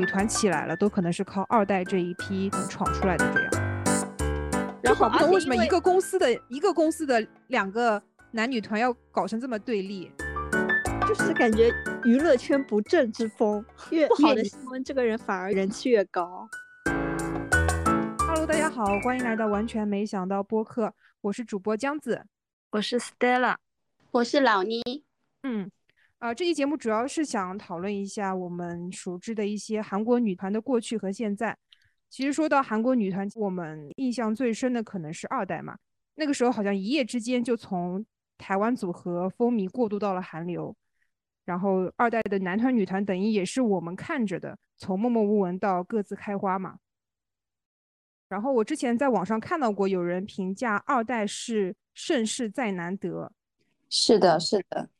女团起来了，都可能是靠二代这一批闯出来的这样。然后不懂为什么一个个公司的一个公司的两个男女团要搞成这么对立？就是感觉娱乐圈不正之风，越不好的新闻，这个人反而人气越高。Hello，大家好，欢迎来到完全没想到播客，我是主播江子。我是 Stella，我是老妮，嗯，呃，这期节目主要是想讨论一下我们熟知的一些韩国女团的过去和现在。其实说到韩国女团，我们印象最深的可能是二代嘛，那个时候好像一夜之间就从台湾组合风靡过渡到了韩流，然后二代的男团、女团等于也是我们看着的，从默默无闻到各自开花嘛。然后我之前在网上看到过有人评价二代是盛世再难得，是的，是的，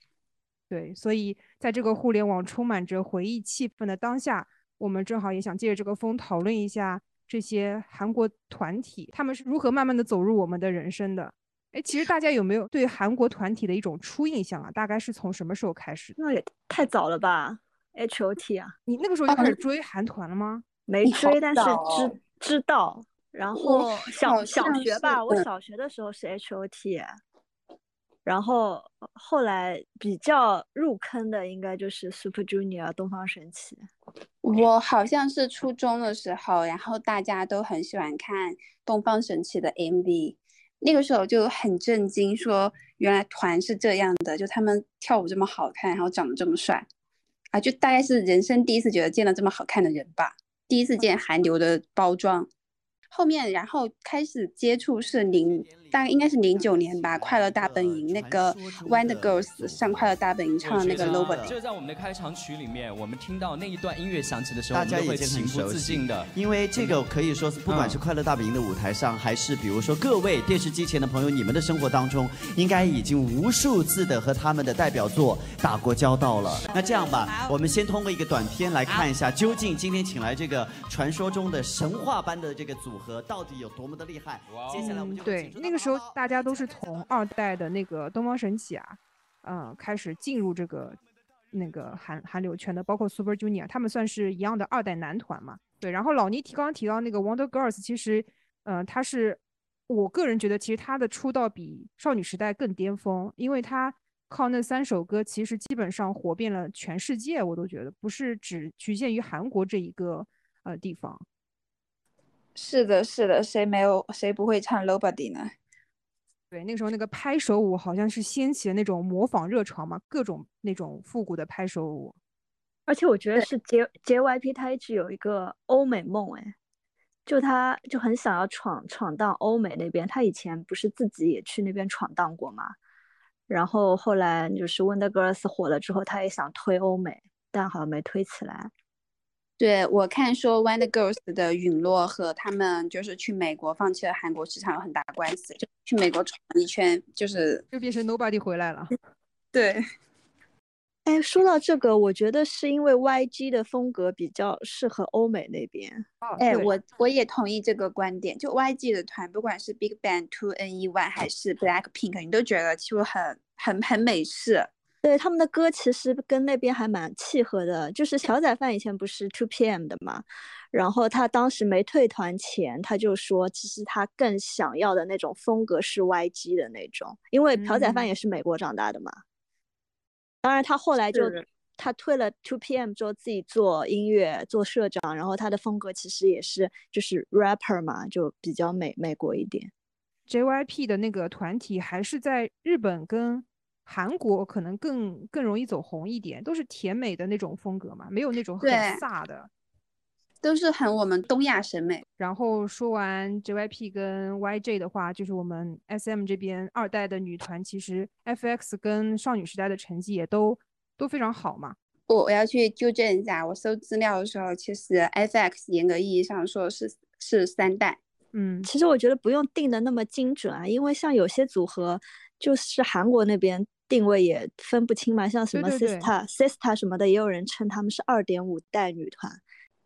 对，所以在这个互联网充满着回忆气氛的当下，我们正好也想借着这个风讨论一下这些韩国团体，他们是如何慢慢的走入我们的人生的。哎，其实大家有没有对韩国团体的一种初印象啊？大概是从什么时候开始？那也太早了吧？H O T 啊，你那个时候就开始追韩团了吗？没追，但是知知道。然后小小学吧，我嗯小学的时候是 H O T，然后后来比较入坑的应该就是 Super Junior 东方神起。我好像是初中的时候，然后大家都很喜欢看东方神起的 MV，那个时候就很震惊，说原来团是这样的，就他们跳舞这么好看，然后长得这么帅，啊，就大概是人生第一次觉得见到这么好看的人吧，第一次见韩流的包装。后面，然后开始接触是零，大概应该是零九年吧，《快乐大本营》那个 Wonder Girls 上《快乐大本营》唱的那个 Nobody。就在我们的开场曲里面，我们听到那一段音乐响起的时候，大家我们都会已经很情不自禁的。因为这个可以说是，不管是快乐大本营的舞台上，还是比如说各位电视机前的朋友，你们的生活当中，应该已经无数次的和他们的代表作打过交道了。那这样吧，我们先通过一个短片来看一下，究竟今天请来这个传说中的神话般的这个组合到底有多么的厉害。接下来我们就请，出那个时候他们好大家都是从二代的那个东方神起啊，嗯、开始进入这个那个韩韩流圈的，包括 Super Junior，他们算是一样的二代男团嘛。对，然后老倪提刚刚提到那个 Wonder Girls，其实，嗯、他是我个人觉得，其实他的出道比少女时代更巅峰，因为他靠那三首歌，其实基本上火遍了全世界，我都觉得不是只局限于韩国这一个呃地方。是的，是的，谁没有谁不会唱 Nobody 呢？对，那个时候那个拍手舞好像是掀起了那种模仿热潮嘛，各种那种复古的拍手舞。而且我觉得是 J JYP 他一直有一个欧美梦，哎，就他就很想要闯闯荡欧美那边。他以前不是自己也去那边闯荡过嘛？然后后来就是 Wonder Girls 火了之后，他也想推欧美，但好像没推起来。对，我看说 Wonder Girls 的陨落和他们就是去美国放弃了韩国市场有很大关系，就去美国闯了一圈，就是就变成 Nobody 回来了。对，哎，说到这个，我觉得是因为 YG 的风格比较适合欧美那边。哦，哎，对我我也同意这个观点。就 YG 的团，不管是 Big Bang、Two N E One 还是 Black Pink，你都觉得就很很很美式。对他们的歌其实跟那边还蛮契合的，就是小仔饭以前不是 Two PM 的嘛，然后他当时没退团前，他就说其实他更想要的那种风格是 YG 的那种，因为朴宰范嗯也是美国长大的嘛。当然他后来就他退了 Two PM 之后自己做音乐做社长，然后他的风格其实也是就是 rapper 嘛，就比较美美国一点。JYP 的那个团体还是在日本跟韩国可能更更容易走红一点，都是甜美的那种风格嘛，没有那种很飒的。都是很我们东亚审美。然后说完 JYP 跟 YJ 的话，就是我们 SM 这边二代的女团，其实 FX 跟少女时代的成绩也都都非常好嘛。我我要去纠正一下，我搜资料的时候，其实 FX 严格意义上说是是三代。嗯，其实我觉得不用定的那么精准啊，因为像有些组合就是韩国那边定位也分不清嘛，像什么 Sista、Sista 什么的，也有人称他们是二点五代女团。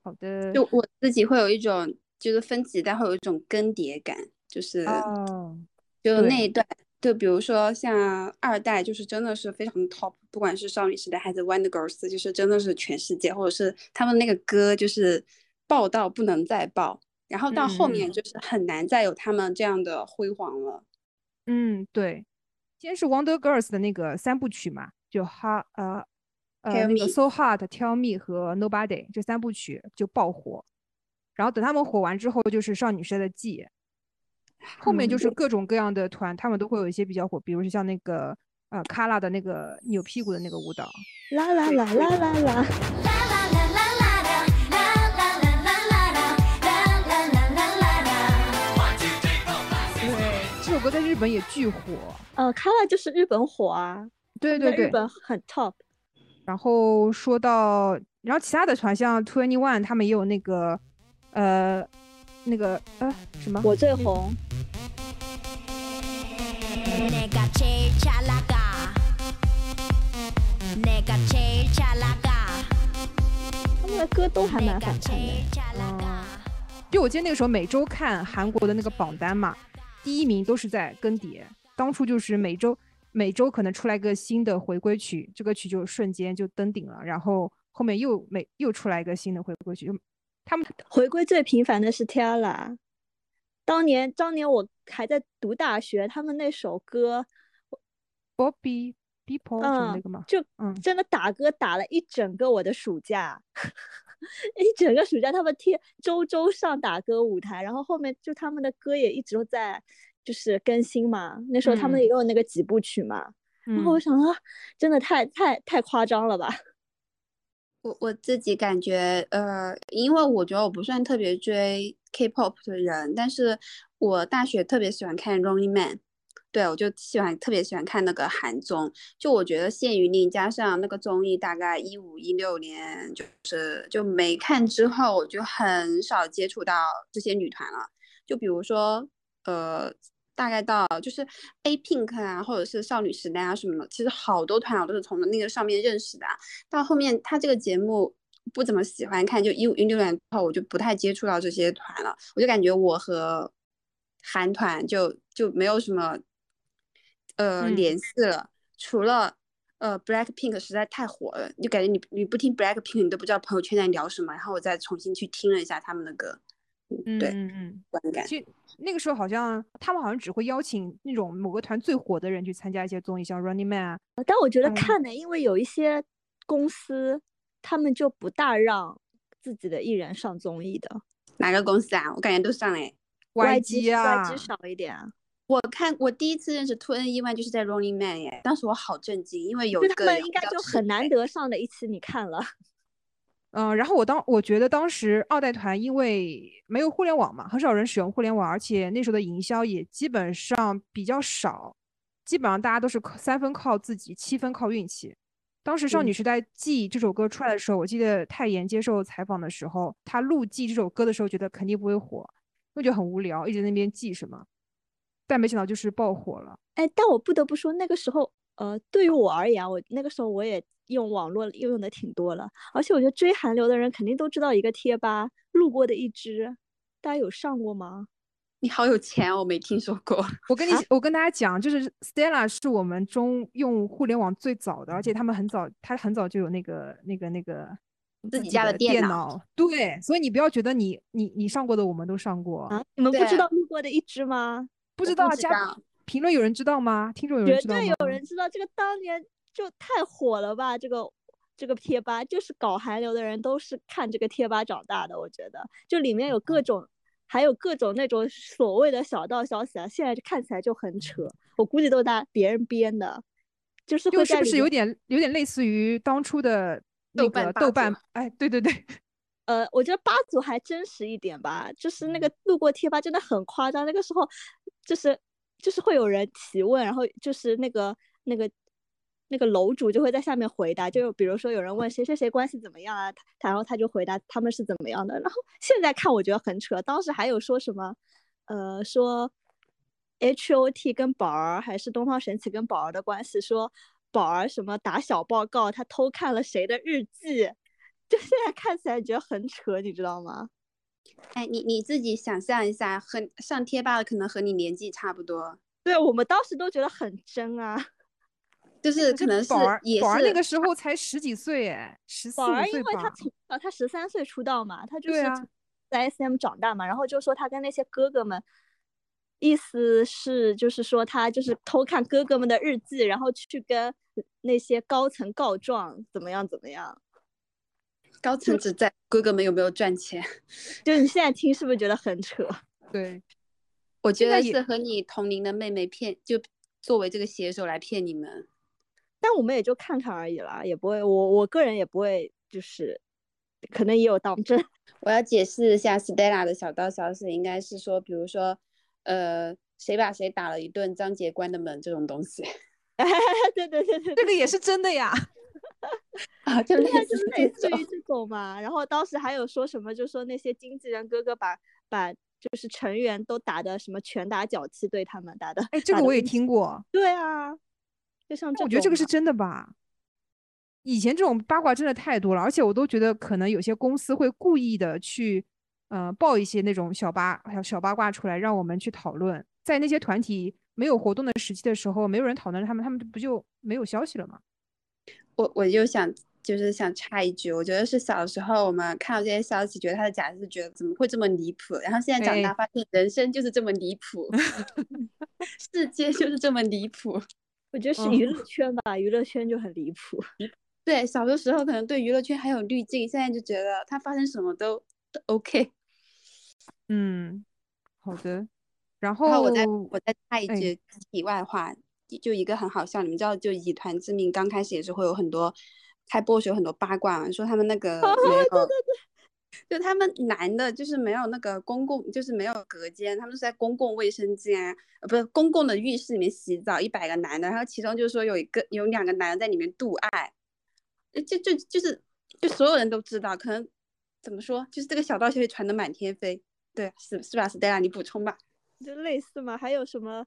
好的。就我自己会有一种，就是分几代会有一种更迭感，就是哦，就那一段就比如说像二代，就是真的是非常 top，不管是少女时代还是 Wonder Girls，就是真的是全世界，或者是他们那个歌就是爆到不能再爆，然后到后面就是很难再有他们这样的辉煌了。嗯，对，先是 Wonder Girls 的那个三部曲嘛，就哈呃呃那个 So Hard、Tell Me 和 Nobody 这三部曲就爆火，然后等他们火完之后，就是少女时代的 G。后面就是各种各样的团，他们都会有一些比较火，比如说像那个呃 Kala 的那个扭屁股的那个舞蹈，啦啦啦啦啦啦。对，这首歌在日本也巨火。呃，卡拉就是日本火啊。对对对，日本很 top。然后说到，然后其他的团像 Twenty One，他们也有那个呃那个呃什么我最红。他们的歌都还蛮好听的。就我记得那个时候每周看韩国的那个榜单嘛，第一名都是在更迭。当初就是每周每周可能出来个新的回归曲，这个曲就瞬间就登顶了。然后后面又每又出来一个新的回归曲，就他们回归最频繁的是 Tara。当年当年我还在读大学，他们那首歌。Bobby People 那个吗？就真的打歌打了一整个我的暑假，一整个暑假他们天周周上打歌舞台，然后后面就他们的歌也一直都在就是更新嘛。那时候他们也有那个几部曲嘛，然后我想啊，真的太太太夸张了吧。我我自己感觉，呃，因为我觉得我不算特别追 K-pop 的人，但是我大学特别喜欢看 Running Man。对，我就喜欢特别喜欢看那个韩综，就我觉得谢雨令加上那个综艺，大概一五一六年就是就没看之后，我就很少接触到这些女团了。就比如说，呃，大概到就是 A Pink 啊，或者是少女时代啊什么的，其实好多团我都是从那个上面认识的。到后面他这个节目不怎么喜欢看，就一五一六年之后我就不太接触到这些团了。我就感觉我和韩团就就没有什么。呃，联系了，除了呃，Black Pink 实在太火了，就感觉你你不听 Black Pink，你都不知道朋友圈在聊什么。然后我再重新去听了一下他们的歌，嗯，对，嗯嗯，观感。其实那个时候好像他们好像只会邀请那种某个团最火的人去参加一些综艺，像 Running Man 啊。但我觉得看呢，因为有一些公司他们就不大让自己的艺人上综艺的。哪个公司啊？我感觉都上哎，YG 啊，YG 少一点啊。我看我第一次认识 Two N E One 就是在 Running Man 耶，当时我好震惊，因为有一个应该就很难得上的一期你看了，嗯，然后我当我觉得当时二代团因为没有互联网嘛，很少人使用互联网，而且那时候的营销也基本上比较少，基本上大家都是三分靠自己，七分靠运气。当时少女时代《记》这首歌出来的时候，我记得泰妍接受采访的时候，她录《记》这首歌的时候，觉得肯定不会火，因为觉得很无聊，一直在那边记什么。但没想到就是爆火了，哎，但我不得不说，那个时候，呃，对于我而言，我那个时候我也用网络应用的挺多了，而且我觉得追韩流的人肯定都知道一个贴吧，路过的一只，大家有上过吗？你好有钱，我没听说过。我跟你，我跟大家讲，就是 Stella 是我们中用互联网最早的，而且他们很早，他很早就有那个那个那个自己家的电脑，对，所以你不要觉得你你你上过的我们都上过啊，你们不知道路过的一只吗？不知道加评论有人知道吗？听众有人知道吗？绝对有人知道，这个当年就太火了吧？这个这个贴吧就是搞韩流的人都是看这个贴吧长大的，我觉得就里面有各种，还有各种那种所谓的小道消息啊，现在看起来就很扯，我估计都是大别人编的，就是是不是有点有点类似于当初的那个豆瓣？哎，对对对。呃，我觉得八组还真实一点吧，就是那个路过贴吧真的很夸张。那个时候，就是就是会有人提问，然后就是那个那个那个楼主就会在下面回答，就比如说有人问谁谁谁关系怎么样啊，他然后他就回答他们是怎么样的。然后现在看我觉得很扯，当时还有说什么，呃，说 H O T 跟宝儿还是东方神起跟宝儿的关系，说宝儿什么打小报告，他偷看了谁的日记。就现在看起来觉得很扯，你知道吗？哎，你你自己想象一下，和上贴吧的可能和你年纪差不多，对我们当时都觉得很真啊。就是可能是宝儿也宝儿那个时候才十几岁哎，十四五宝儿因岁吧。为他从小他十三岁出道嘛，他就是在 SM 长大嘛，然后就说他跟那些哥哥们，意思是就是说他就是偷看哥哥们的日记，然后去跟那些高层告状，怎么样怎么样。高层只在哥哥们有没有赚钱。就你现在听是不是觉得很扯？对，我觉得是和你同龄的妹妹骗，就作为这个写手来骗你们。但我们也就看看而已啦，也不会，我我个人也不会，就是可能也有当真。我要解释一下 Stella 的小道消息，应该是说，比如说，呃，谁把谁打了一顿，张杰关的门这种东西 对对对对，这个也是真的呀。啊，就类似是类。似于这种嘛。然后当时还有说什么，就说那些经纪人哥哥把把就是成员都打的什么拳打脚踢，对他们打的。哎，这个我也听过，对啊，就像这我觉得这个是真的吧。以前这种八卦真的太多了，而且我都觉得可能有些公司会故意的去，呃，爆一些那种小八小小八卦出来，让我们去讨论。在那些团体没有活动的时期的时候，没有人讨论他们，他们不就没有消息了吗？我我就想，就是想插一句，我觉得是小时候我们看到这些消息，觉得他的假是觉得怎么会这么离谱，然后现在长大哎发现人生就是这么离谱，世界就是这么离谱。我觉得是嗯娱乐圈吧，娱乐圈就很离谱。对，小的时候可能对娱乐圈还有滤镜，现在就觉得他发生什么都都 OK。嗯，好的。然然后我再我再插一哎句题外话，就就一个很好笑，你们知道，就以团之名刚开始也是会有很多开播时有很多八卦嘛，说他们那个 没有，就他们男的就是没有那个公共，就是没有隔间，他们是在公共卫生间，呃，不是公共的浴室里面洗澡，一百个男的，然后其中就是说有一个有两个男的在里面度爱，呃就就就是就所有人都知道，可能怎么说，就是这个小道消息传的满天飞，对，是是吧？Stella，你补充吧。就类似嘛，还有什么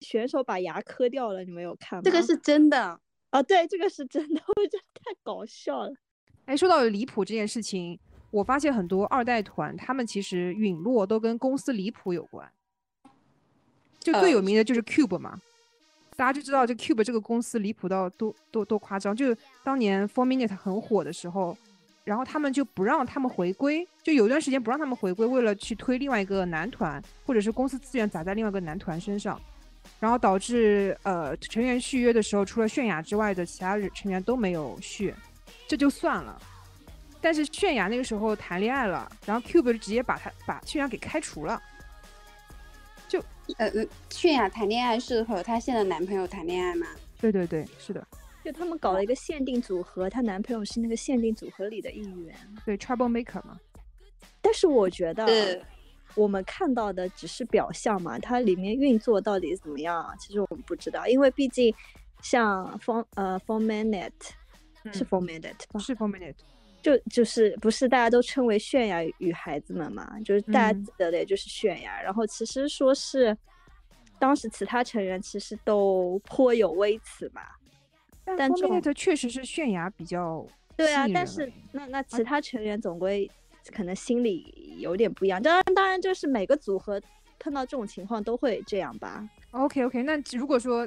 选手把牙磕掉了，你们有看吗？这个是真的，啊，对，这个是真的，我觉得太搞笑了。哎，说到离谱这件事情，我发现很多二代团他们其实陨落都跟公司离谱有关。就最有呃名的就是 Cube 嘛，大家就知道这 Cube 这个公司离谱到多多多夸张。就当年 Four Minute 很火的时候，然后他们就不让他们回归，就有一段时间不让他们回归，为了去推另外一个男团，或者是公司资源砸在另外一个男团身上，然后导致呃成员续约的时候，除了泫雅之外的其他人成员都没有续，这就算了。但是泫雅那个时候谈恋爱了，然后 Cube 就直接把他把泫雅给开除了。呃，呃泫雅谈恋爱是和她现在的男朋友谈恋爱吗？对对对，是的，就他们搞了一个限定组合，她男朋友是那个限定组合里的一员。对 Trouble Maker 嘛。但是我觉得是我们看到的只是表象嘛，它里面运作到底怎么样啊？其实我们不知道，因为毕竟像 For 呃 For Minute 是嗯 For Minute 吧？是 Four Minute。就就是不是大家都称为泫雅与孩子们嘛？就是大家嗯记得的也就是泫雅，然后其实说是当时其他成员其实都颇有微词嘛。但这种 Minute 确实是泫雅比较对啊但是那那其他成员总归可能心里有点不一样。当然，当然就是每个组合碰到这种情况都会这样吧。OK OK，那如果说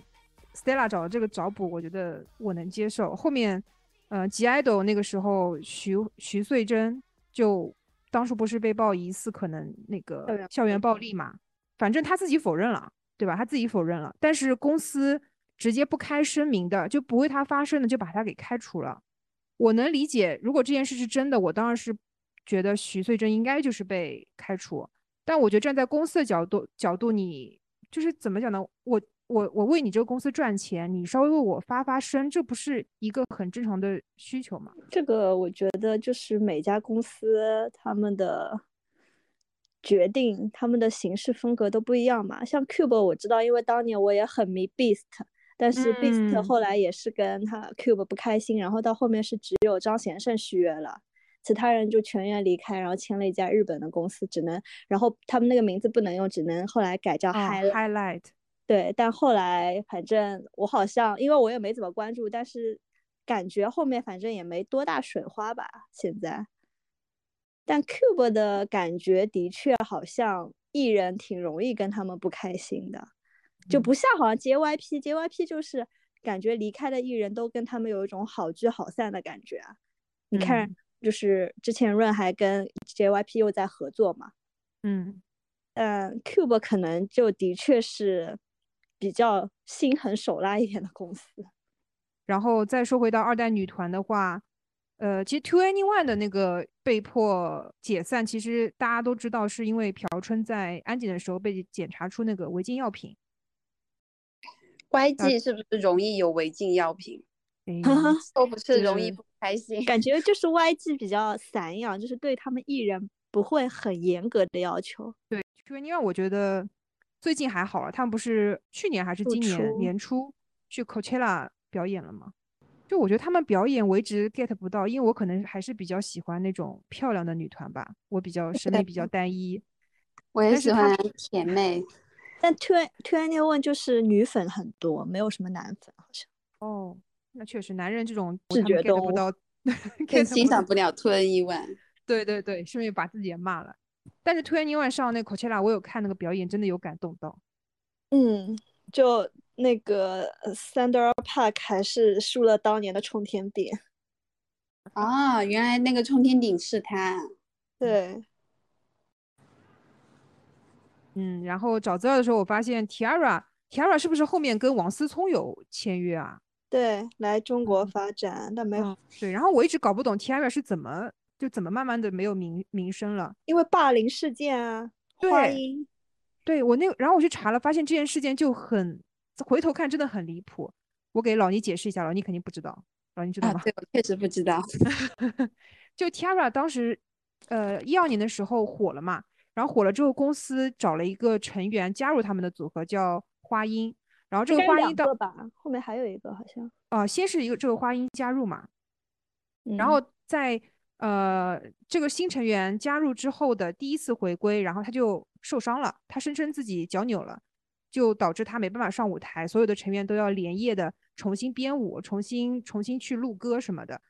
Stella 找的这个找补，我觉得我能接受。后面，呃，G IDOL 那个时候徐徐穗珍就当初不是被曝疑似可能那个校园校园暴力嘛，反正他自己否认了，对吧？他自己否认了，但是公司直接不开声明的，就不为他发声的，就把他给开除了。我能理解，如果这件事是真的，我当然是觉得徐穗珍应该就是被开除。但我觉得站在公司的角度角度，你就是怎么讲呢？我我我为你这个公司赚钱，你稍微为我发发声，这不是一个很正常的需求吗？这个我觉得就是每家公司他们的决定，他们的行事风格都不一样嘛。像 Cube 我知道，因为当年我也很迷 Beast，但是 Beast 嗯后来也是跟他 Cube 不开心，然后到后面是只有张贤胜续约了。其他人就全员离开，然后签了一家日本的公司，只能，然后他们那个名字不能用，只能后来改叫啊 Highlight。highlight，对，但后来反正我好像，因为我也没怎么关注，但是感觉后面反正也没多大水花吧。现在，但 Cube 的感觉的确好像艺人挺容易跟他们不开心的。就嗯不像好像 JYP，JYP 就是感觉离开的艺人都跟他们有一种好聚好散的感觉啊。你看，嗯就是之前润还跟 JYP 又在合作嘛，嗯，嗯，Cube 可能就的确是比较心狠手辣一点的公司。然后再说回到二代女团的话，呃，其实 Two Anyone 的那个被迫解散，其实大家都知道是因为朴春在安检的时候被检查出那个违禁药品。YG 是不是容易有违禁药品？诶 都不是容易不开心。感 觉就是 YG 比较散养，就是对他们艺人不会很严格的要求。对 Two Anyone，我觉得最近还好了，他们不是去年还是今年年初去 Coachella 表演了吗？就我觉得他们表演我一直 get 不到，因为我可能还是比较喜欢那种漂亮的女团吧，我比较审美比较单一。我也是喜欢甜妹，但 Two Two Anyone 就是女粉很多，没有什么男粉，好像。哦，那确实，男人这种视觉物 不到更欣赏不了 Two N 一 One。对对对，顺便把自己也骂了。但是 Twenty One 上那 Coachella，我有看那个表演，真的有感动到。嗯，就那个呃 Thunder Park 还是输了当年的冲天顶。啊，原来那个冲天顶是他。对，嗯，然后找资料的时候，我发现 Tiara Tiara 是不是后面跟王思聪有签约啊？对，来中国嗯发展，但没有，嗯，对。然后我一直搞不懂 Tiara 是怎么就怎么慢慢的没有名名声了。因为霸凌事件啊，花对音。对我那个，然后我去查了，发现这件事件就很，回头看真的很离谱。我给老倪解释一下，老倪肯定不知道，老倪知道吗？，啊对，我确实不知道。就 Tiara 当时，呃，一二年的时候火了嘛，然后火了之后，公司找了一个成员加入他们的组合，叫花音。然后这个花音到个吧，后面还有一个好像。啊、先是一个这个花音加入嘛，然嗯后在呃这个新成员加入之后的第一次回归，然后他就受伤了，他声称自己脚扭了，就导致他没办法上舞台，所有的成员都要连夜的重新编舞，重新重新去录歌什么的。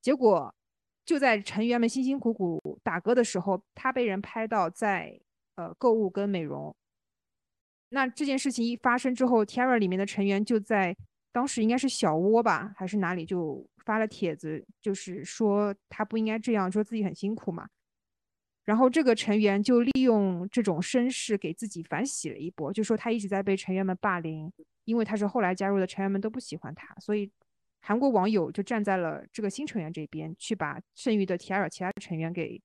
结果就在成员们辛辛苦苦打歌的时候，他被人拍到在呃购物跟美容。那这件事情一发生之后，Tiara 里面的成员就在当时应该是小窝吧，还是哪里就发了帖子，就是说他不应该这样，说自己很辛苦嘛。然后这个成员就利用这种声势给自己反洗了一波，就说他一直在被成员们霸凌，因为他是后来加入的，成员们都不喜欢他，所以韩国网友就站在了这个新成员这边，去把剩余的 Tara 其他成员给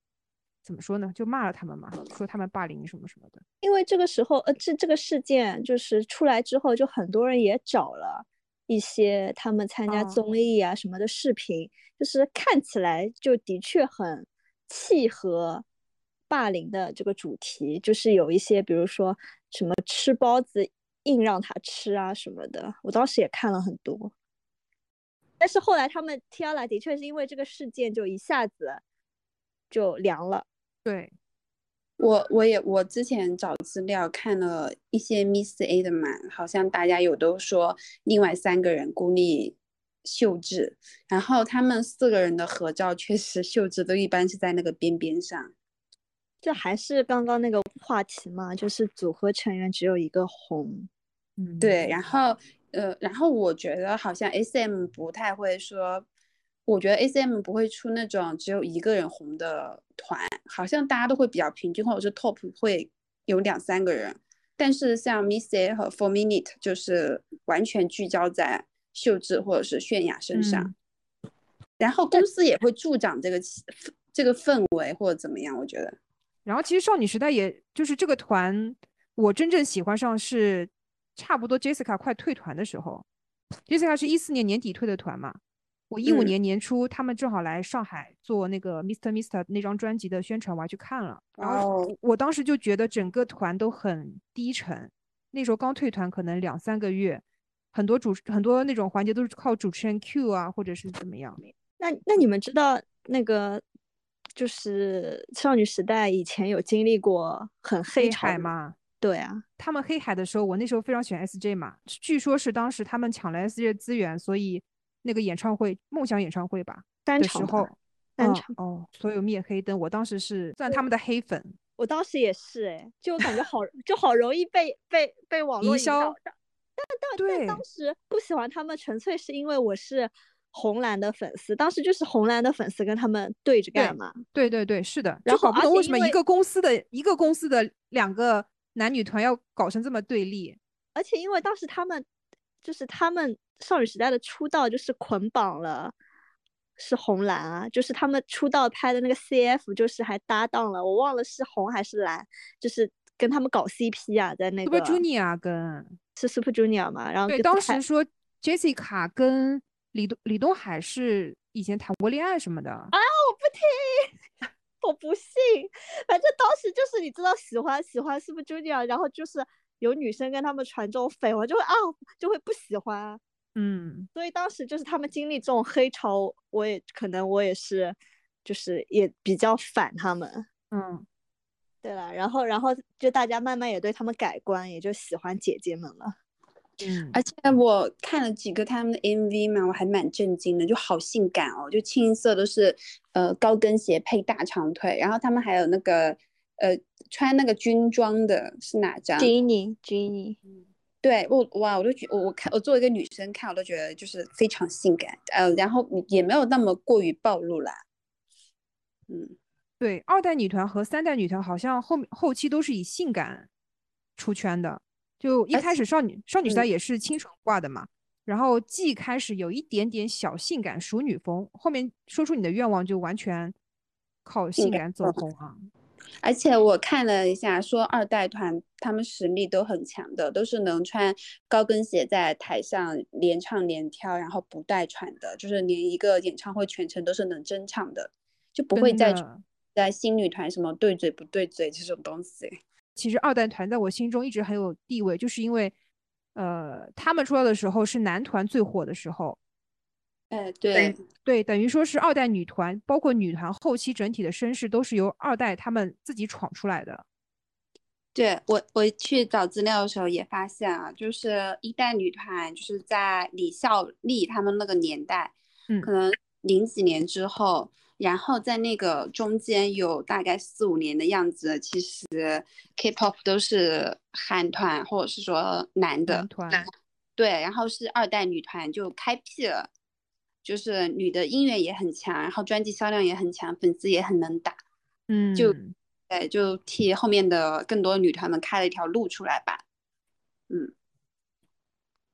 怎么说呢，就骂了他们嘛，说他们霸凌什么什么的。因为这个时候，呃，这这个事件就是出来之后，就很多人也找了一些他们参加哦综艺啊什么的视频，就是看起来就的确很契合霸凌的这个主题，就是有一些比如说什么吃包子硬让他吃啊什么的，我当时也看了很多。但是后来他们 Tiara 的确是因为这个事件就一下子就凉了。对，我我也我之前找资料看了一些 Miss A 的嘛，好像大家有都说另外三个人孤立秀智，然后他们四个人的合照确实秀智都一般是在那个边边上。这还是刚刚那个话题嘛，就是组合成员只有一个红，嗯，对，然后呃，然后我觉得好像 SM 不太会说，我觉得 SM 不会出那种只有一个人红的团，好像大家都会比较平均，或者是 Top 会有两三个人，但是像 Miss A 和 Four Minute 就是完全聚焦在秀智或者是泫雅身上，然后公司也会助长这个气这个氛围或者怎么样，我觉得。然后其实少女时代也就是这个团，我真正喜欢上是差不多 Jessica 快退团的时候，Jessica 是一四年年底退的团嘛，我一五嗯年年初他们正好来上海做那个 Mr. Mr 那张专辑的宣传，我还去看了，然后哦我我当时就觉得整个团都很低沉，那时候刚退团可能两三个月，很多主很多那种环节都是靠主持人 Q 啊或者是怎么样。那那你们知道那个就是少女时代以前有经历过很黑黑？海吗，对啊，他们黑海的时候，我那时候非常喜欢 SJ 嘛，据说是当时他们抢了 SJ 资源，所以那个演唱会梦想演唱会吧单场吧的时候，嗯单场哦，所有灭黑灯，我当时是算他们的黑粉，我当时也是哎，就感觉好 就好容易被被被网络营销。但但但对当时不喜欢他们，纯粹是因为我是红蓝的粉丝，当时就是红蓝的粉丝跟他们对着干嘛。对对对，是的，然后就搞不懂为什么一个公司的一个公司的两个男女团要搞成这么对立。而且因为当时他们就是他们少女时代的出道就是捆绑了。是红蓝啊，就是他们出道拍的那个 CF，就是还搭档了，我忘了是红还是蓝，就是跟他们搞 CP 啊，在那个 Super Junior 跟是 Super Junior 嘛，然后对当时说 Jessica 跟李东李东海是以前谈过恋爱什么的。啊，我不听，我不信，反正当时就是你知道喜欢喜欢 Super Junior，然后就是有女生跟他们传这种绯闻，就会啊就会不喜欢，嗯，所以当时就是他们经历这种黑潮，我也可能我也是，就是也比较反他们。嗯，对了，然后然后就大家慢慢也对他们改观，也就喜欢姐姐们了。嗯，而且我看了几个他们的 MV 嘛，我还蛮震惊的，就好性感哦，就清一色都是呃高跟鞋配大长腿，然后他们还有那个呃穿那个军装的是哪张？Jenny，Jenny，对我哇，我都觉我我看我作为一个女生看，我都觉得就是非常性感，呃，然后也没有那么过于暴露啦。嗯，对，二代女团和三代女团好像后面后期都是以性感出圈的，就一开始少女少女时代嗯也是清纯挂的嘛，然后既开始有一点点小性感熟女风，后面说出你的愿望就完全靠性感感走嗯红啊。而且我看了一下，说二代团他们实力都很强的，都是能穿高跟鞋在台上连唱连跳，然后不带喘的，就是连一个演唱会全程都是能真唱的，就不会再在新女团什么对嘴不对嘴这种东西。其实二代团在我心中一直很有地位，就是因为，呃，他们出道的时候是男团最火的时候，哎，对，对，等于说是二代女团，包括女团后期整体的身世都是由二代他们自己闯出来的。对我，我去找资料的时候也发现啊，就是一代女团，就是在李孝利他们那个年代，嗯可能零几年之后，然后在那个中间有大概四五年的样子，其实 K-pop 都是韩团或者是说男的男团，对，然后是二代女团就开辟了，就是女的音乐也很强，然后专辑销量也很强，粉丝也很能打。嗯，就对，就替后面的更多女团们开了一条路出来吧。嗯，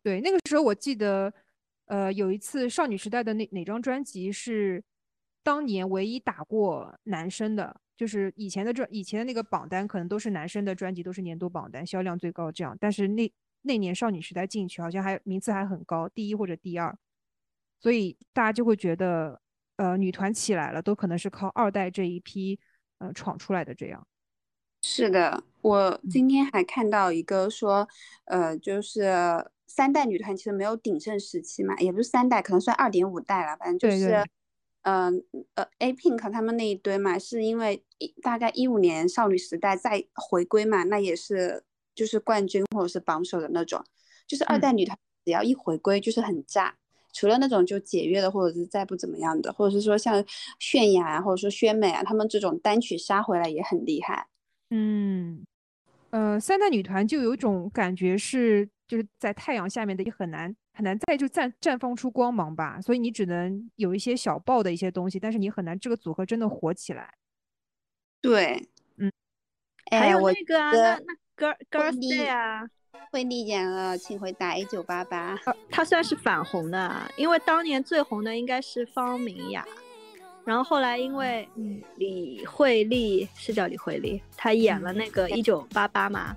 对，那个时候我记得，呃，有一次少女时代的那哪张专辑是当年唯一打过男生的，就是以前的专以前的那个榜单可能都是男生的专辑都是年度榜单销量最高这样，但是那那年少女时代进去好像还名次还很高，第一或者第二，所以大家就会觉得，呃，女团起来了，都可能是靠二代这一批呃闯出来的这样。是的，我今天还看到一个说，呃，就是三代女团其实没有鼎盛时期嘛，也不是三代，可能算二点五代了，反正就对对是，嗯呃，A Pink 他们那一堆嘛，是因为一大概一五年少女时代再回归嘛，那也是就是冠军或者是榜首的那种，就是二嗯代女团只要一回归就是很炸。除了那种就解约的，或者是再不怎么样的，或者是说像泫雅啊，或者说宣美啊，他们这种单曲杀回来也很厉害。嗯，呃，三代女团就有一种感觉是，就是在太阳下面的也很难很难再就绽绽放出光芒吧，所以你只能有一些小爆的一些东西，但是你很难这个组合真的火起来。对，嗯，哎，还有我那个那得那 Girl Girls Day 啊，惠丽演了《请回答一九八八》。她算是反红的啊，因为当年最红的应该是方明雅，然后后来因为嗯李慧丽是叫李慧丽，她演了那个一九八八嘛，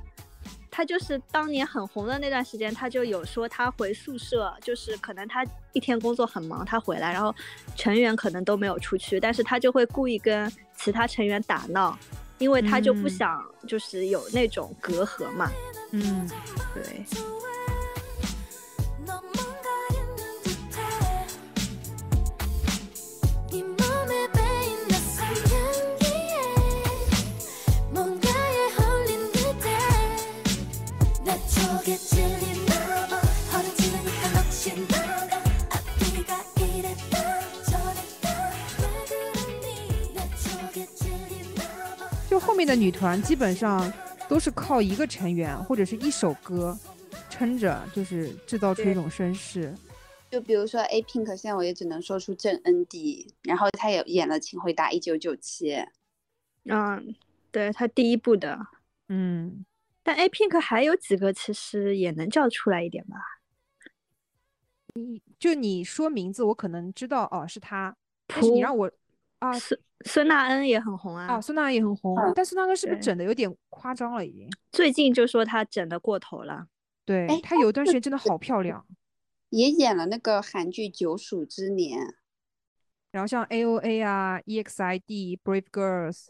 她就是当年很红的那段时间，她就有说她回宿舍，就是可能她一天工作很忙，她回来，然后成员可能都没有出去，但是她就会故意跟其他成员打闹，因为他就不嗯。想就是有那种隔阂嘛，嗯，对。面的女团基本上都是靠一个成员或者是一首歌撑着，就是制造出一种声势。就比如说 A Pink，现在我也只能说出郑恩地，然后他也演了《请回答一九九七》。嗯，对他第一部的，嗯，但 A Pink 还有几个其实也能叫出来一点吧。你就你说名字，我可能知道哦是他，但是你让我啊孙孙娜恩也很红啊，啊，孙娜恩也很红，嗯但孙娜恩是不是整的有点夸张了已经？最近就说她整的过头了。对哎她有一段时间真的好漂亮。也演了那个韩剧《九鼠之年》。然后像 A O A 啊，EXID、Brave Girls，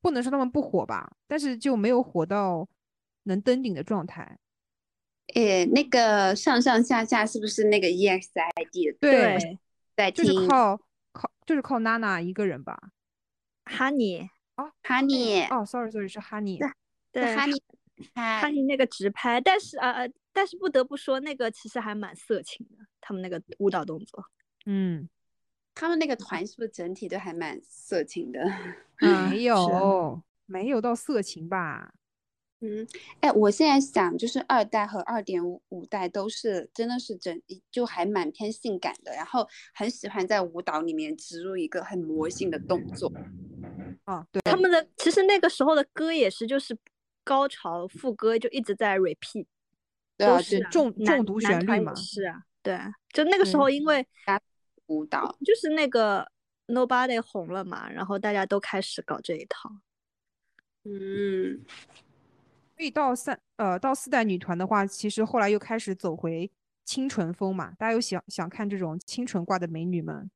不能说他们不火吧，但是就没有火到能登顶的状态。诶，那个上上下下是不是那个 E EXID 对，在就是听靠靠就是靠娜娜一个人吧。Honey，哦 Honey？哦，sorry sorry，是 Honey。对是 Honey，他 Honey 那个直拍，但是啊呃，但是不得不说，那个其实还蛮色情的，他们那个舞蹈动作。嗯，他们那个团是不是整体都还蛮色情的？嗯没 有没有到色情吧？嗯，哎，我现在想，就是二代和二点五五代都是真的是整就还蛮偏性感的，然后很喜欢在舞蹈里面植入一个很魔性的动作。啊，对，他们的其实那个时候的歌也是，就是高潮副歌就一直在 repeat，对啊，是啊重男重读男团也旋律嘛是啊，对，就那个时候因为舞蹈。就是那个 Nobody 红了嘛，然后大家都开始搞这一套。嗯，所以到三呃到四代女团的话，其实后来又开始走回清纯风嘛。大家有想想看这种清纯挂的美女们，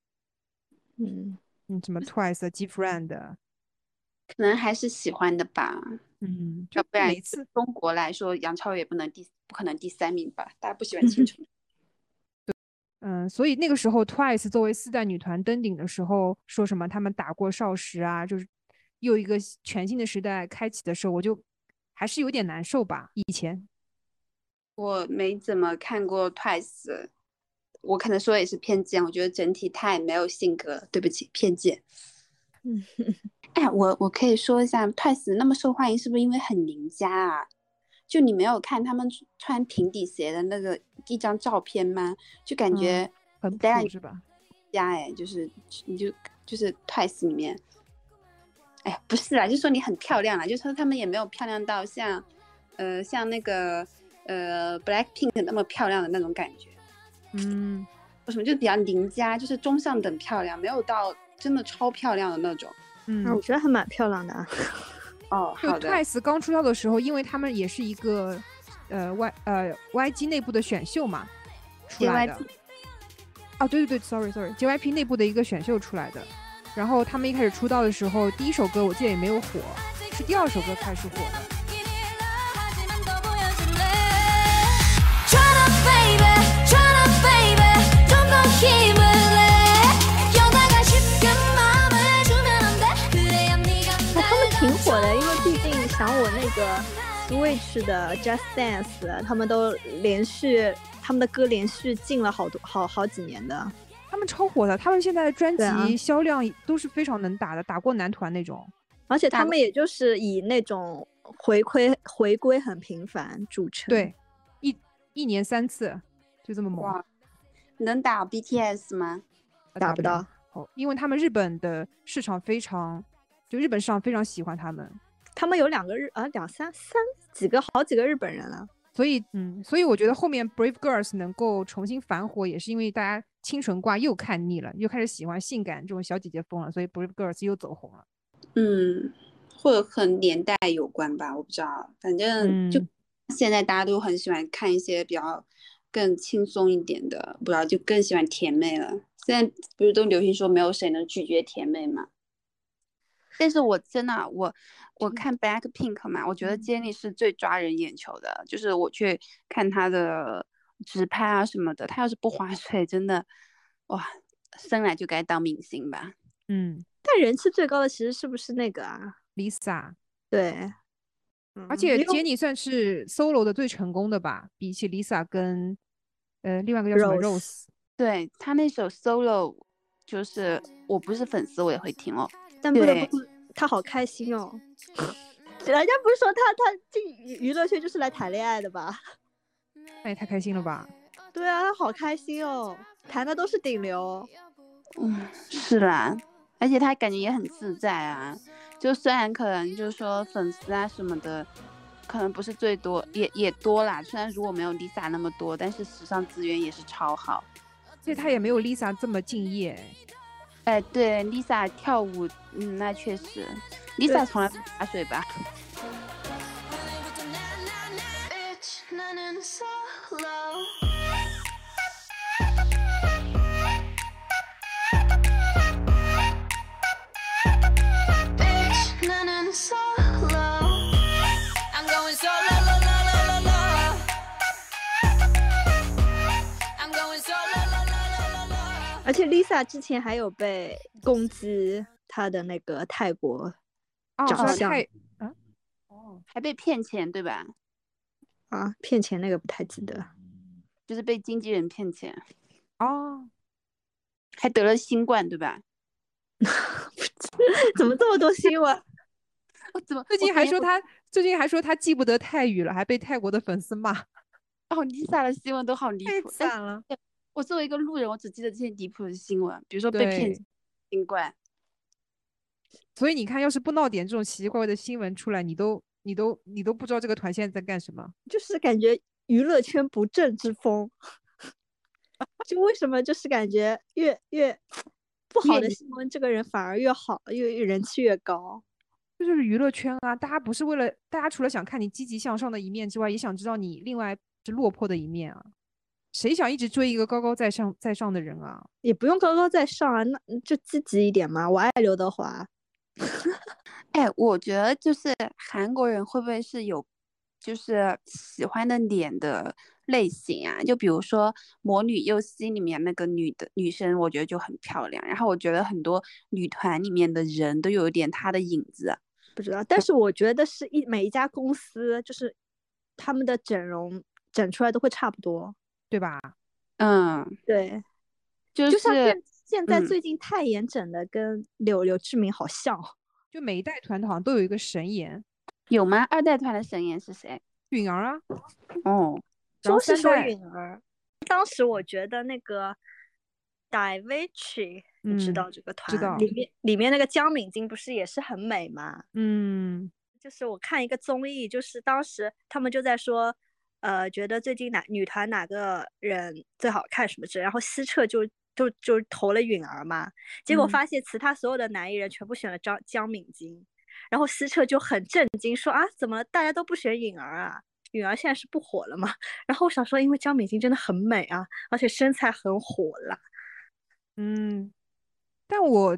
嗯，嗯，什么 Twice 的、G Friend，可能还是喜欢的吧。嗯，就要不然每次中国来说，杨超越不能第不可能第三名吧？大家不喜欢 清纯。嗯，所以那个时候 Twice 作为四代女团登顶的时候，说什么他们打过少时啊，就是又一个全新的时代开启的时候，我就还是有点难受吧。以前，我没怎么看过 Twice，我可能说也是偏见，我觉得整体太没有性格了，对不起，偏见。嗯，哎，我我可以说一下 Twice 那么受欢迎，是不是因为很邻家啊？就你没有看他们穿平底鞋的那个一张照片吗？就感嗯觉很当然普是吧？家哎，就是你就就是 Twice 里面，哎，不是啦，就说你很漂亮啊，就说他们也没有漂亮到像，呃，像那个呃 Blackpink 那么漂亮的那种感觉。嗯，为什么就比较邻家，就是中上等漂亮，没有到真的超漂亮的那种。嗯啊，我觉得还蛮漂亮的啊。哦，就好的，Twice 刚出道的时候，因为他们也是一个呃 Y 呃 YG 内部的选秀嘛出来的。啊，对对对，sorry sorry，JYP 内部的一个选秀出来的。然后他们一开始出道的时候，第一首歌我记得也没有火，是第二首歌开始火的。他们挺火的，因为毕竟想我那个 switch 的 just dance，他们都连续，他们的歌连续进了好多，好好几年的。他们超火的，他们现在的专辑销量都是非常能打的，打过男团那种。而且他们也就是以那种回归回归很频繁著称。对，一一年三次，就这么猛。哇，能打 BTS 吗？打不到。哦，因为他们日本的市场非常，就日本市场非常喜欢他们，他们有两个日啊两三三几个好几个日本人了。所以嗯，所以我觉得后面 Brave Girls 能够重新反火，也是因为大家清纯挂又看腻了，又开始喜欢性感这种小姐姐风了，所以 Brave Girls 又走红了。嗯，或者和年代有关吧，我不知道。反正就嗯 现在大家都很喜欢看一些比较更轻松一点的，不知道就更喜欢甜妹了。现在不是都流行说没有谁能拒绝甜妹吗？但是我真的啊我我看 Blackpink 嘛，我觉得 Jennie 是最抓人眼球的，就是我去看她的直拍啊什么的，他要是不划水，真的哇，生来就该当明星吧。嗯但人气最高的其实是不是那个啊？，Lisa，对，而且嗯因为 Jennie 算是 solo 的最成功的吧，比起 Lisa 跟呃另外一个叫什么 Rose Rose，对他那首 solo，就是我不是粉丝我也会听哦。但不得对不说，她好开心哦。人家不是说他他进娱娱乐圈就是来谈恋爱的吧？那也太开心了吧！对啊，他好开心哦，谈的都是顶流。嗯，是啦，而且他感觉也很自在啊。就虽然可能就是说粉丝啊什么的，可能不是最多，也也多啦。虽然如果没有 Lisa 那么多，但是时尚资源也是超好。所以他也没有 Lisa 这么敬业。哎，对，Lisa 跳舞，嗯，那确实，Lisa 从来不打水吧？且 Lisa 之前还有被攻击她的那个泰国哦，长相还被骗钱，对吧？啊骗钱那个不太记得。就是被经纪人骗钱，哦，还得了新冠，对吧？怎么这么多新闻？我怎么最近还说他最近还说他记不得泰语了，还被泰国的粉丝骂，哦，Lisa 的新闻都好离谱。太惨了。我作为一个路人，我只记得这些离谱的新闻，比如说被骗对新冠。所以你看，要是不闹点这种奇奇怪怪的新闻出来，你都你都你都不知道这个团现在在干什么。就是感觉娱乐圈不正之风，就为什么就是感觉越越不好的新闻，这个人反而越好，越越人气越高。这就是娱乐圈啊！大家不是为了大家除了想看你积极向上的一面之外，也想知道你另外是落魄的一面啊。谁想一直追一个高高在上在上的人啊？也不用高高在上啊，那就积极一点嘛。我爱刘德华，哎，我觉得就是韩国人会不会是有，就是喜欢的脸的类型啊？就比如说《魔女右西》里面那个女的女生，我觉得就很漂亮。然后我觉得很多女团里面的人都有一点她的影子。不知道，但是我觉得是一每一家公司就是他们的整容整出来都会差不多。对吧？嗯，对，就就像现现在嗯最近泰妍整的跟柳柳志明好像哦，就每一代团好像都有一个神颜，有吗？二代团的神颜是谁？允儿啊，哦，然后说是说允儿，当时我觉得那个 Davichi，你知嗯道这个知道团里面里面那个江敏晶不是也是很美吗？嗯，就是我看一个综艺，就是当时他们就在说，呃，觉得最近哪女团哪个人最好看什么之类，然后西澈就就就投了允儿嘛，结果嗯发现其他所有的男艺人全部选了张江敏晶，然后西澈就很震惊说啊，怎么大家都不选允儿啊？允儿现在是不火了吗？然后我想说，因为江敏晶真的很美啊，而且身材很火辣。嗯，但我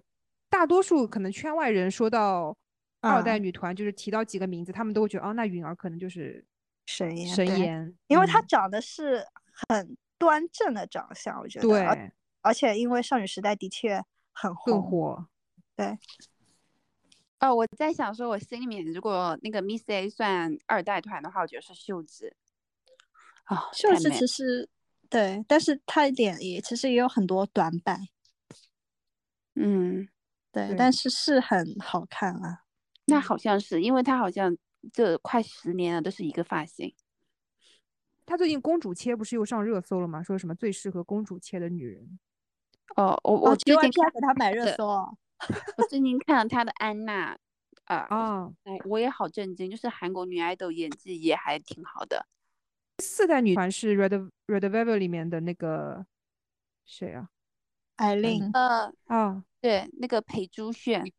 大多数可能圈外人说到二代嗯女团，就是提到几个名字，他们都会觉得哦，那允儿可能就是神颜对神颜，因为她嗯。长得是很端正的长相，我觉得，对。而且因为少女时代的确很更红，火，对，哦，我在想说，我心里面如果那个 Miss A 算二代团的话，我觉得是秀智。啊、秀智其实对，但是她脸也其实也有很多短板，嗯，对，对。但是是很好看啊。那。好像是，因为她好像这快十年了都是一个发型。她最近公主切不是又上热搜了吗？说什么最适合公主切的女人，哦，我哦 我最近看给她买热搜哦，我最近看了她的安娜，啊、啊，哎，我也好震惊，就是韩国女 idol 演技也还挺好的。四代女团是 Red Red Velvet 里面的那个谁啊？艾琳。呃，啊，对，那个裴珠炫，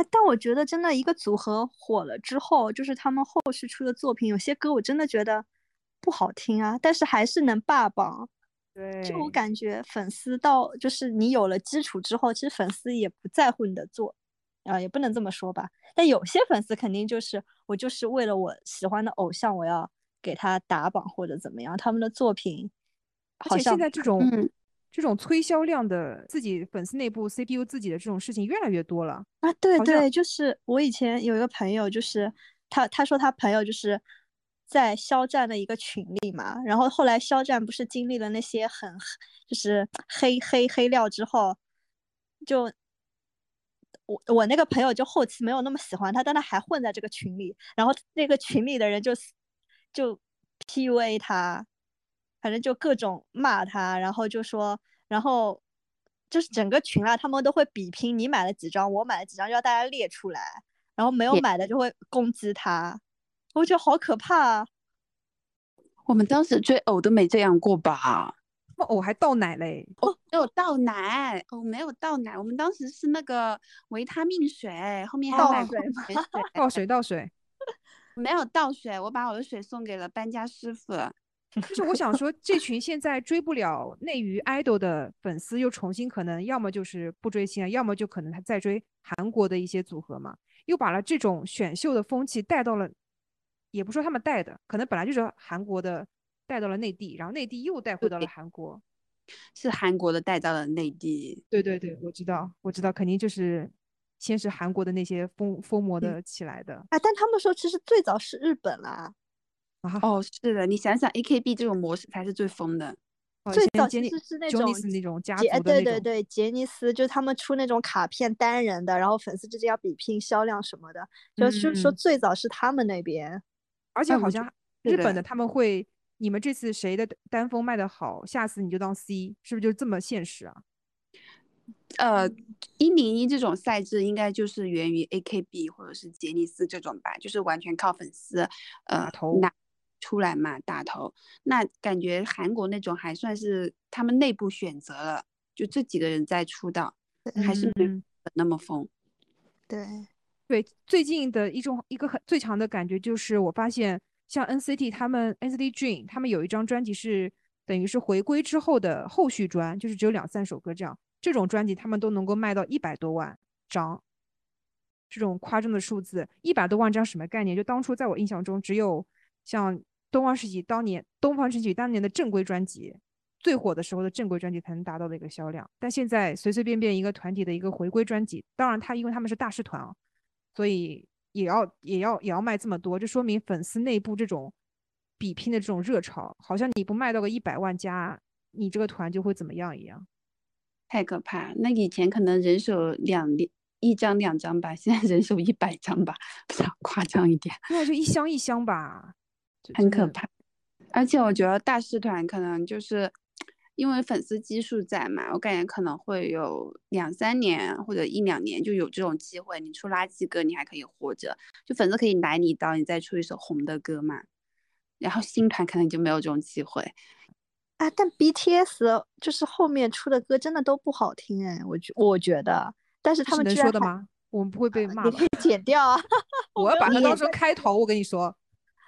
哎，但我觉得真的一个组合火了之后，就是他们后续出的作品，有些歌我真的觉得不好听啊，但是还是能霸榜。对，就我感觉粉丝到就是你有了基础之后，其实粉丝也不在乎你的作，啊、也不能这么说吧。但有些粉丝肯定就是我就是为了我喜欢的偶像，我要给他打榜或者怎么样，他们的作品而且好像现在这种、嗯这种催销量的自己粉丝内部 CPU 自己的这种事情越来越多了。啊，对对，就是我以前有一个朋友，就是他他说他朋友就是在肖战的一个群里嘛，然后后来肖战不是经历了那些很就是黑黑黑料之后，就我我那个朋友就后期没有那么喜欢他，但他还混在这个群里，然后那个群里的人就就 PUA 他，反正就各种骂他，然后就说，然后就是整个群啊，他们都会比拼你买了几张，我买了几张，要大家列出来，然后没有买的就会攻击他，我觉得好可怕啊！我们当时追偶都没这样过吧？哦，还倒奶嘞，哦没有倒奶，哦，没有倒奶，我们当时是那个维他命水，后面还倒买水矿泉水，倒水倒水。没有倒水，我把我的水送给了搬家师傅。就是我想说，这群现在追不了内娱 idol 的粉丝，又重新可能要么就是不追星了，要么就可能他在追韩国的一些组合嘛，又把了这种选秀的风气带到了，也不说他们带的，可能本来就是韩国的带到了内地，然后内地又带回到了韩国。是韩国的带到了内地，对对对，我知道，我知道，肯定就是先是韩国的那些疯疯魔的起来的。啊，但他们说其实最早是日本啦，啊。哦，是的，你想想，AKB 这种模式才是最疯的。哦最以前杰尼早其实是那种 Jonas 那种家杰族的那种，对对对，杰尼斯就是他们出那种卡片单人的，然后粉丝之间要比拼销量什么的，就是就是说嗯最早是他们那边。而且好像日本的他们会，你们这次谁的单封卖的好，下次你就当 C，是不是就这么现实啊？呃，一零一这种赛制应该就是源于 AKB 或者是杰尼斯这种吧，就是完全靠粉丝呃投拿出来嘛打头。那感觉韩国那种还算是他们内部选择了，就这几个人在出道，还是没有嗯那么疯。对，对，最近的一种一个很最强的感觉就是，我发现像 NCT 他们 NCT Dream 他们有一张专辑是等于是回归之后的后续专，就是只有两三首歌这样，这种专辑他们都能够卖到一百多万张，这种夸张的数字，一百多万张什么概念？就当初在我印象中，只有像东方神起当年东方神起当年的正规专辑。最火的时候的正规专辑才能达到的一个销量，但现在随随便便一个团体的一个回归专辑，当然他因为他们是大师团啊，所以也要也要也要卖这么多，这说明粉丝内部这种比拼的这种热潮，好像你不卖到个一百万加，你这个团就会怎么样一样。太可怕！那以前可能人手两一张两张吧，现在人手一百张吧，比较夸张一点，那就一箱一箱吧。很可怕。而且我觉得大师团可能就是因为粉丝基数在嘛，我感觉可能会有两三年或者一两年就有这种机会，你出垃圾歌你还可以活着，就粉丝可以来你一刀，你再出一首红的歌嘛。然后新团可能就没有这种机会。啊，但 BTS 就是后面出的歌真的都不好听哎，我觉我觉得，但是他们居然还？说的吗？我们不会被骂吧你可？以剪掉啊！我要把它当成开头，我跟你说，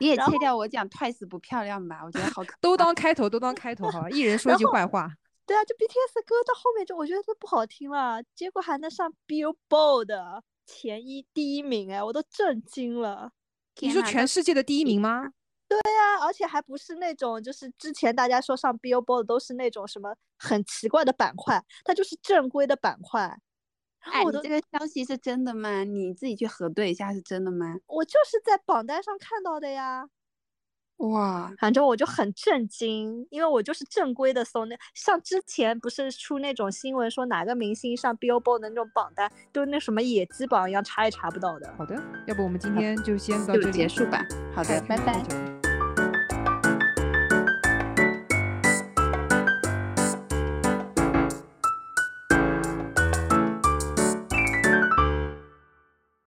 你也切掉我讲 Twice 不漂亮吧？我觉得好可都当开头，都当开头，好吧？一人 说一句坏话。对啊，就 BTS 歌到后面就我觉得都不好听了，结果还能上 Billboard 前一第一名哎，我都震惊了。你说全世界的第一名吗？对啊，而且还不是那种就是之前大家说上 Billboard 都是那种什么很奇怪的板块，它就是正规的板块。然哎，这个消息是真的吗？你自己去核对一下是真的吗？我就是在榜单上看到的呀。哇，反正我就很震惊，因为我就是正规的搜那，像之前不是出那种新闻说哪个明星上 Billboard 的那种榜单，都那什么野鸡榜一样查也查不到的。好的，要不我们今天就先到这里结束吧。好的，拜拜。